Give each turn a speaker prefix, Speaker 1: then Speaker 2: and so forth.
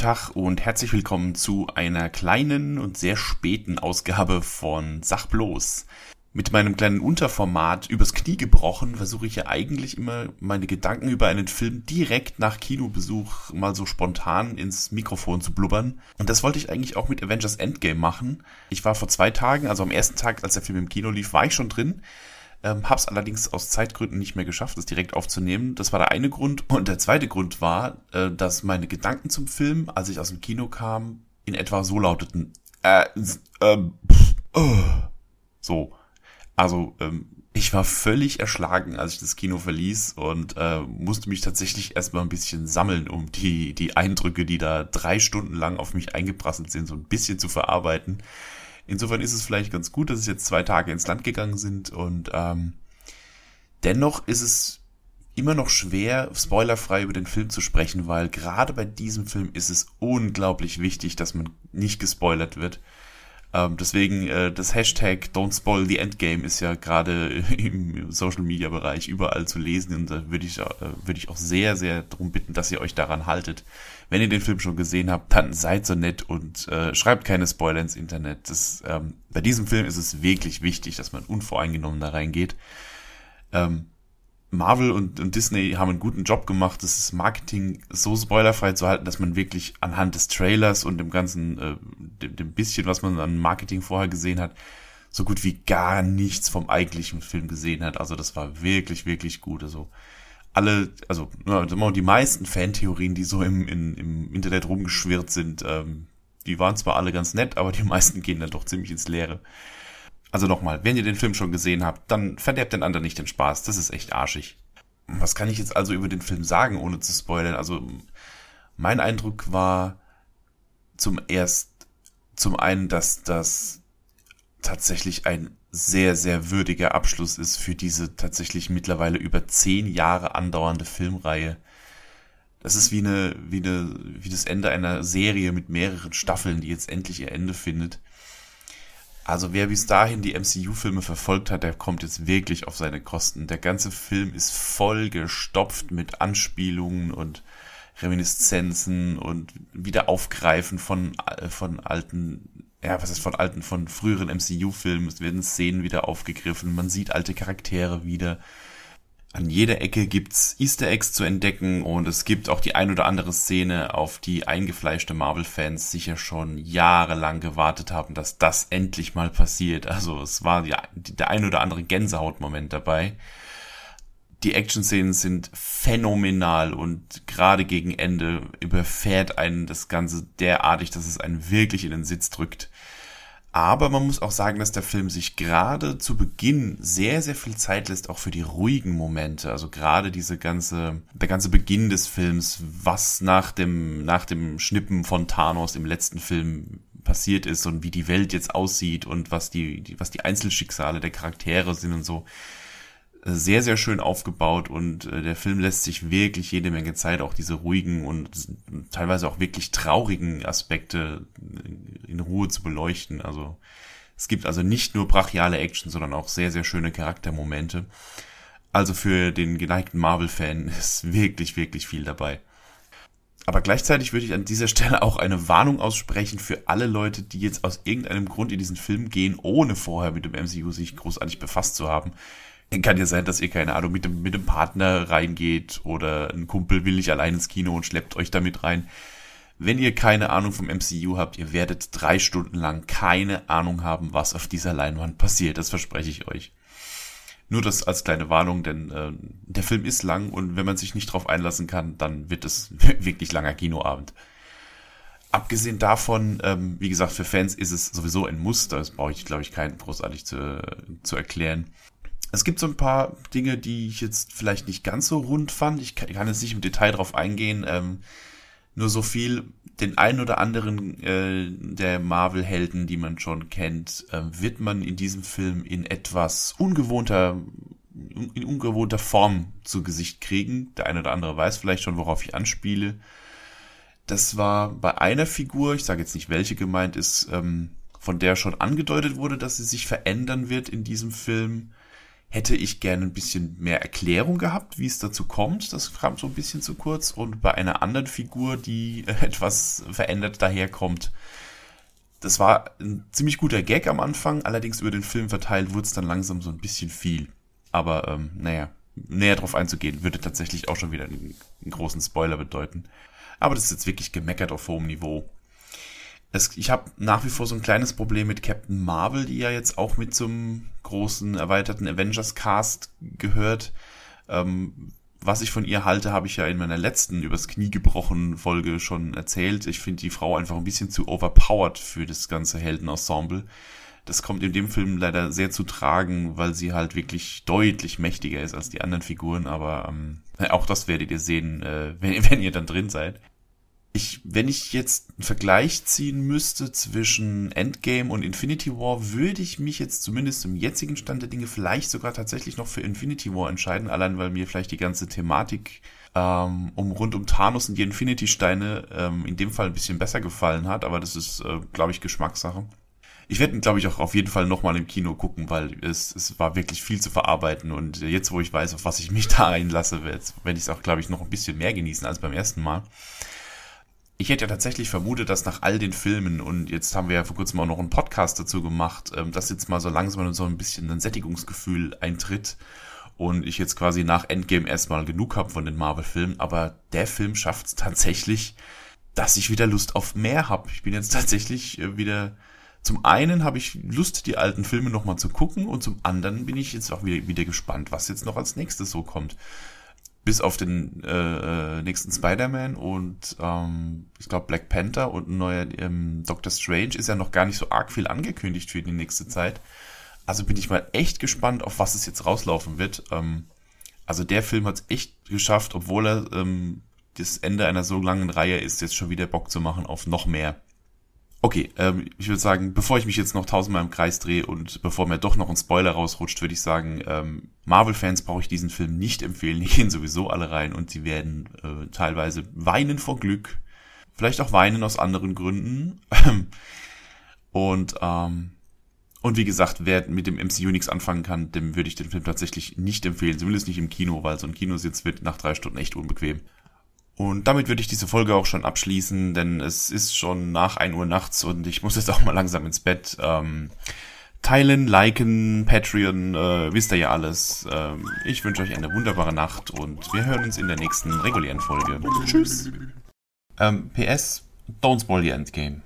Speaker 1: Tag und herzlich willkommen zu einer kleinen und sehr späten Ausgabe von Sach bloß. Mit meinem kleinen Unterformat übers Knie gebrochen versuche ich ja eigentlich immer meine Gedanken über einen Film direkt nach Kinobesuch mal so spontan ins Mikrofon zu blubbern. Und das wollte ich eigentlich auch mit Avengers Endgame machen. Ich war vor zwei Tagen, also am ersten Tag, als der Film im Kino lief, war ich schon drin. Ähm, hab's allerdings aus Zeitgründen nicht mehr geschafft, das direkt aufzunehmen. Das war der eine Grund. Und der zweite Grund war, äh, dass meine Gedanken zum Film, als ich aus dem Kino kam, in etwa so lauteten. Äh, ähm, pff, oh. So. Also, ähm, ich war völlig erschlagen, als ich das Kino verließ und äh, musste mich tatsächlich erstmal ein bisschen sammeln, um die, die Eindrücke, die da drei Stunden lang auf mich eingeprasselt sind, so ein bisschen zu verarbeiten. Insofern ist es vielleicht ganz gut, dass es jetzt zwei Tage ins Land gegangen sind und ähm, dennoch ist es immer noch schwer, spoilerfrei über den Film zu sprechen, weil gerade bei diesem Film ist es unglaublich wichtig, dass man nicht gespoilert wird. Ähm, deswegen äh, das Hashtag Don't Spoil the Endgame ist ja gerade im Social Media Bereich überall zu lesen und da würde ich, äh, würde ich auch sehr, sehr darum bitten, dass ihr euch daran haltet. Wenn ihr den Film schon gesehen habt, dann seid so nett und äh, schreibt keine Spoiler ins Internet. Das, ähm, bei diesem Film ist es wirklich wichtig, dass man unvoreingenommen da reingeht. Ähm, Marvel und, und, Disney haben einen guten Job gemacht, das Marketing so spoilerfrei zu halten, dass man wirklich anhand des Trailers und dem ganzen, äh, dem, dem bisschen, was man an Marketing vorher gesehen hat, so gut wie gar nichts vom eigentlichen Film gesehen hat. Also das war wirklich, wirklich gut. Also alle, also die meisten Fantheorien, die so im, in, im Internet rumgeschwirrt sind, ähm, die waren zwar alle ganz nett, aber die meisten gehen dann doch ziemlich ins Leere. Also nochmal, wenn ihr den Film schon gesehen habt, dann verderbt den anderen nicht den Spaß. Das ist echt arschig. Was kann ich jetzt also über den Film sagen, ohne zu spoilern? Also, mein Eindruck war zum erst, zum einen, dass das tatsächlich ein sehr, sehr würdiger Abschluss ist für diese tatsächlich mittlerweile über zehn Jahre andauernde Filmreihe. Das ist wie eine, wie eine, wie das Ende einer Serie mit mehreren Staffeln, die jetzt endlich ihr Ende findet. Also wer bis dahin die MCU-Filme verfolgt hat, der kommt jetzt wirklich auf seine Kosten. Der ganze Film ist voll gestopft mit Anspielungen und Reminiszenzen und Wiederaufgreifen von, äh, von alten, ja, was ist von alten, von früheren MCU-Filmen. Es werden Szenen wieder aufgegriffen, man sieht alte Charaktere wieder. An jeder Ecke gibt's Easter Eggs zu entdecken und es gibt auch die ein oder andere Szene, auf die eingefleischte Marvel-Fans sicher schon jahrelang gewartet haben, dass das endlich mal passiert. Also es war ja der ein oder andere Gänsehautmoment dabei. Die Action-Szenen sind phänomenal und gerade gegen Ende überfährt einen das Ganze derartig, dass es einen wirklich in den Sitz drückt. Aber man muss auch sagen, dass der Film sich gerade zu Beginn sehr, sehr viel Zeit lässt, auch für die ruhigen Momente. Also gerade diese ganze, der ganze Beginn des Films, was nach dem, nach dem Schnippen von Thanos im letzten Film passiert ist und wie die Welt jetzt aussieht und was die, die was die Einzelschicksale der Charaktere sind und so sehr, sehr schön aufgebaut und äh, der Film lässt sich wirklich jede Menge Zeit, auch diese ruhigen und teilweise auch wirklich traurigen Aspekte in Ruhe zu beleuchten. Also es gibt also nicht nur brachiale Action, sondern auch sehr, sehr schöne Charaktermomente. Also für den geneigten Marvel-Fan ist wirklich, wirklich viel dabei. Aber gleichzeitig würde ich an dieser Stelle auch eine Warnung aussprechen für alle Leute, die jetzt aus irgendeinem Grund in diesen Film gehen, ohne vorher mit dem MCU sich großartig befasst zu haben kann ja sein, dass ihr, keine Ahnung, mit dem, mit dem Partner reingeht oder ein Kumpel will nicht allein ins Kino und schleppt euch damit rein. Wenn ihr keine Ahnung vom MCU habt, ihr werdet drei Stunden lang keine Ahnung haben, was auf dieser Leinwand passiert. Das verspreche ich euch. Nur das als kleine Warnung, denn äh, der Film ist lang und wenn man sich nicht drauf einlassen kann, dann wird es wirklich langer Kinoabend. Abgesehen davon, ähm, wie gesagt, für Fans ist es sowieso ein Muster. Das brauche ich, glaube ich, keinen großartig zu, zu erklären. Es gibt so ein paar Dinge, die ich jetzt vielleicht nicht ganz so rund fand. Ich kann, ich kann jetzt nicht im Detail drauf eingehen. Ähm, nur so viel, den einen oder anderen äh, der Marvel-Helden, die man schon kennt, äh, wird man in diesem Film in etwas ungewohnter, in ungewohnter Form zu Gesicht kriegen. Der eine oder andere weiß vielleicht schon, worauf ich anspiele. Das war bei einer Figur, ich sage jetzt nicht, welche gemeint ist, ähm, von der schon angedeutet wurde, dass sie sich verändern wird in diesem Film hätte ich gerne ein bisschen mehr Erklärung gehabt, wie es dazu kommt. Das kam so ein bisschen zu kurz. Und bei einer anderen Figur, die etwas verändert daherkommt, das war ein ziemlich guter Gag am Anfang, allerdings über den Film verteilt wurde es dann langsam so ein bisschen viel. Aber ähm, naja, näher drauf einzugehen, würde tatsächlich auch schon wieder einen, einen großen Spoiler bedeuten. Aber das ist jetzt wirklich gemeckert auf hohem Niveau. Es, ich habe nach wie vor so ein kleines Problem mit Captain Marvel, die ja jetzt auch mit zum großen erweiterten Avengers-Cast gehört. Ähm, was ich von ihr halte, habe ich ja in meiner letzten übers Knie gebrochen Folge schon erzählt. Ich finde die Frau einfach ein bisschen zu overpowered für das ganze Heldenensemble. Das kommt in dem Film leider sehr zu tragen, weil sie halt wirklich deutlich mächtiger ist als die anderen Figuren, aber ähm, auch das werdet ihr sehen, äh, wenn, wenn ihr dann drin seid ich, wenn ich jetzt einen Vergleich ziehen müsste zwischen Endgame und Infinity War, würde ich mich jetzt zumindest im jetzigen Stand der Dinge vielleicht sogar tatsächlich noch für Infinity War entscheiden, allein weil mir vielleicht die ganze Thematik ähm, um rund um Thanos und die Infinity-Steine ähm, in dem Fall ein bisschen besser gefallen hat, aber das ist, äh, glaube ich, Geschmackssache. Ich werde glaube ich, auch auf jeden Fall nochmal im Kino gucken, weil es, es war wirklich viel zu verarbeiten und jetzt, wo ich weiß, auf was ich mich da einlasse, werde ich es auch, glaube ich, noch ein bisschen mehr genießen als beim ersten Mal. Ich hätte ja tatsächlich vermutet, dass nach all den Filmen, und jetzt haben wir ja vor kurzem auch noch einen Podcast dazu gemacht, ähm, dass jetzt mal so langsam so ein bisschen ein Sättigungsgefühl eintritt und ich jetzt quasi nach Endgame erstmal genug habe von den Marvel-Filmen, aber der Film schafft es tatsächlich, dass ich wieder Lust auf mehr habe. Ich bin jetzt tatsächlich äh, wieder zum einen habe ich Lust, die alten Filme nochmal zu gucken und zum anderen bin ich jetzt auch wieder, wieder gespannt, was jetzt noch als nächstes so kommt bis auf den äh, äh, nächsten Spider-Man und ähm, ich glaube Black Panther und ein neuer ähm, Doctor Strange ist ja noch gar nicht so arg viel angekündigt für die nächste Zeit. Also bin ich mal echt gespannt, auf was es jetzt rauslaufen wird. Ähm, also der Film hat es echt geschafft, obwohl er ähm, das Ende einer so langen Reihe ist, jetzt schon wieder Bock zu machen auf noch mehr. Okay, ähm, ich würde sagen, bevor ich mich jetzt noch tausendmal im Kreis drehe und bevor mir doch noch ein Spoiler rausrutscht, würde ich sagen, ähm, Marvel-Fans brauche ich diesen Film nicht empfehlen. Die gehen sowieso alle rein und sie werden äh, teilweise weinen vor Glück, vielleicht auch weinen aus anderen Gründen. und ähm, und wie gesagt, wer mit dem MCU nichts anfangen kann, dem würde ich den Film tatsächlich nicht empfehlen. Zumindest nicht im Kino, weil so ein Kinositz wird nach drei Stunden echt unbequem. Und damit würde ich diese Folge auch schon abschließen, denn es ist schon nach 1 Uhr nachts und ich muss jetzt auch mal langsam ins Bett. Ähm, teilen, liken, Patreon, äh, wisst ihr ja alles. Ähm, ich wünsche euch eine wunderbare Nacht und wir hören uns in der nächsten regulären Folge. Tschüss. Ähm, PS, don't spoil the endgame.